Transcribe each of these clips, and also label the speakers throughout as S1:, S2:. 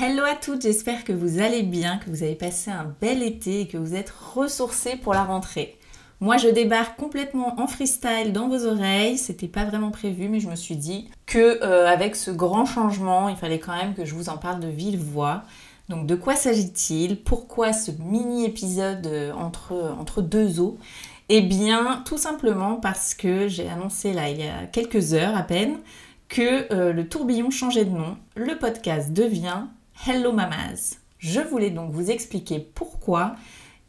S1: Hello à toutes, j'espère que vous allez bien, que vous avez passé un bel été et que vous êtes ressourcés pour la rentrée. Moi, je débarque complètement en freestyle dans vos oreilles. C'était pas vraiment prévu, mais je me suis dit que euh, avec ce grand changement, il fallait quand même que je vous en parle de vive voix. Donc, de quoi s'agit-il? Pourquoi ce mini épisode euh, entre, entre deux eaux? Eh bien, tout simplement parce que j'ai annoncé là il y a quelques heures à peine que euh, le tourbillon changeait de nom. Le podcast devient Hello Mamas. Je voulais donc vous expliquer pourquoi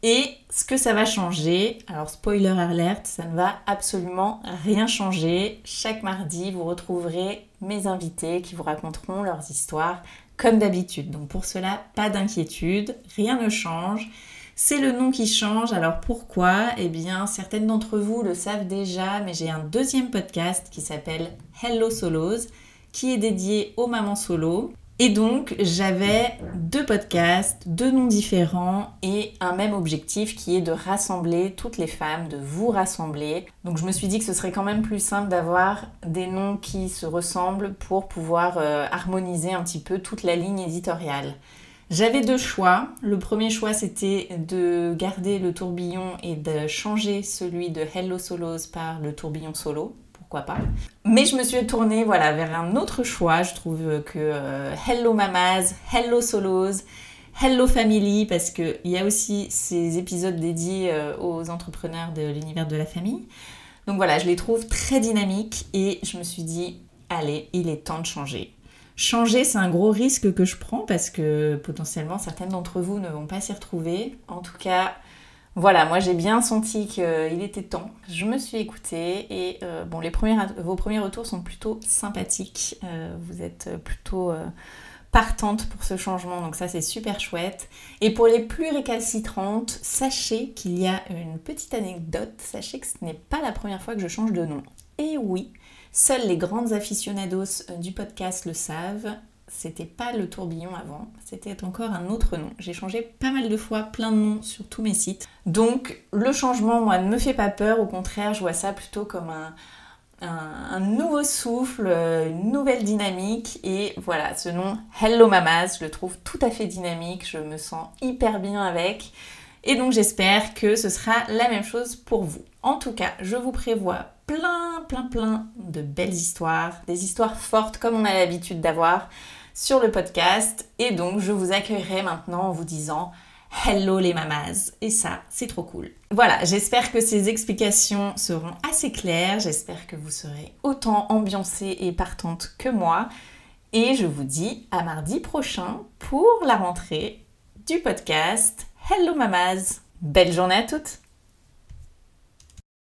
S1: et ce que ça va changer. Alors spoiler alert, ça ne va absolument rien changer. Chaque mardi, vous retrouverez mes invités qui vous raconteront leurs histoires comme d'habitude. Donc pour cela, pas d'inquiétude, rien ne change. C'est le nom qui change. Alors pourquoi? Eh bien, certaines d'entre vous le savent déjà, mais j'ai un deuxième podcast qui s'appelle Hello Solos, qui est dédié aux mamans solo. Et donc, j'avais deux podcasts, deux noms différents et un même objectif qui est de rassembler toutes les femmes, de vous rassembler. Donc, je me suis dit que ce serait quand même plus simple d'avoir des noms qui se ressemblent pour pouvoir euh, harmoniser un petit peu toute la ligne éditoriale. J'avais deux choix. Le premier choix, c'était de garder le tourbillon et de changer celui de Hello Solos par le tourbillon solo pourquoi pas. Mais je me suis tournée voilà, vers un autre choix. Je trouve que euh, Hello Mamas, Hello Solos, Hello Family, parce qu'il y a aussi ces épisodes dédiés euh, aux entrepreneurs de l'univers de la famille. Donc voilà, je les trouve très dynamiques et je me suis dit, allez, il est temps de changer. Changer, c'est un gros risque que je prends parce que potentiellement certaines d'entre vous ne vont pas s'y retrouver. En tout cas, voilà, moi j'ai bien senti qu'il était temps. Je me suis écoutée et euh, bon, vos premiers retours sont plutôt sympathiques. Euh, vous êtes plutôt euh, partante pour ce changement, donc ça c'est super chouette. Et pour les plus récalcitrantes, sachez qu'il y a une petite anecdote. Sachez que ce n'est pas la première fois que je change de nom. Et oui, seuls les grandes aficionados du podcast le savent c'était pas le tourbillon avant, c'était encore un autre nom. J'ai changé pas mal de fois plein de noms sur tous mes sites. Donc le changement, moi, ne me fait pas peur, au contraire, je vois ça plutôt comme un, nouveau souffle, une nouvelle dynamique. Et voilà, ce nom Hello Mamas, je le trouve tout à fait dynamique, je me sens hyper bien avec. Et donc j'espère que ce sera la même chose pour vous. En tout cas, je vous prévois plein, plein, plein de belles histoires, des histoires fortes comme on a l'habitude d'avoir sur le podcast. Et donc, je vous accueillerai maintenant en vous disant Hello les mamas Et ça, c'est trop cool. Voilà, j'espère que ces explications seront assez claires. J'espère que vous serez autant ambiancée et partante que moi. Et je vous dis à mardi prochain pour la rentrée du podcast Hello Mamas. Belle journée à toutes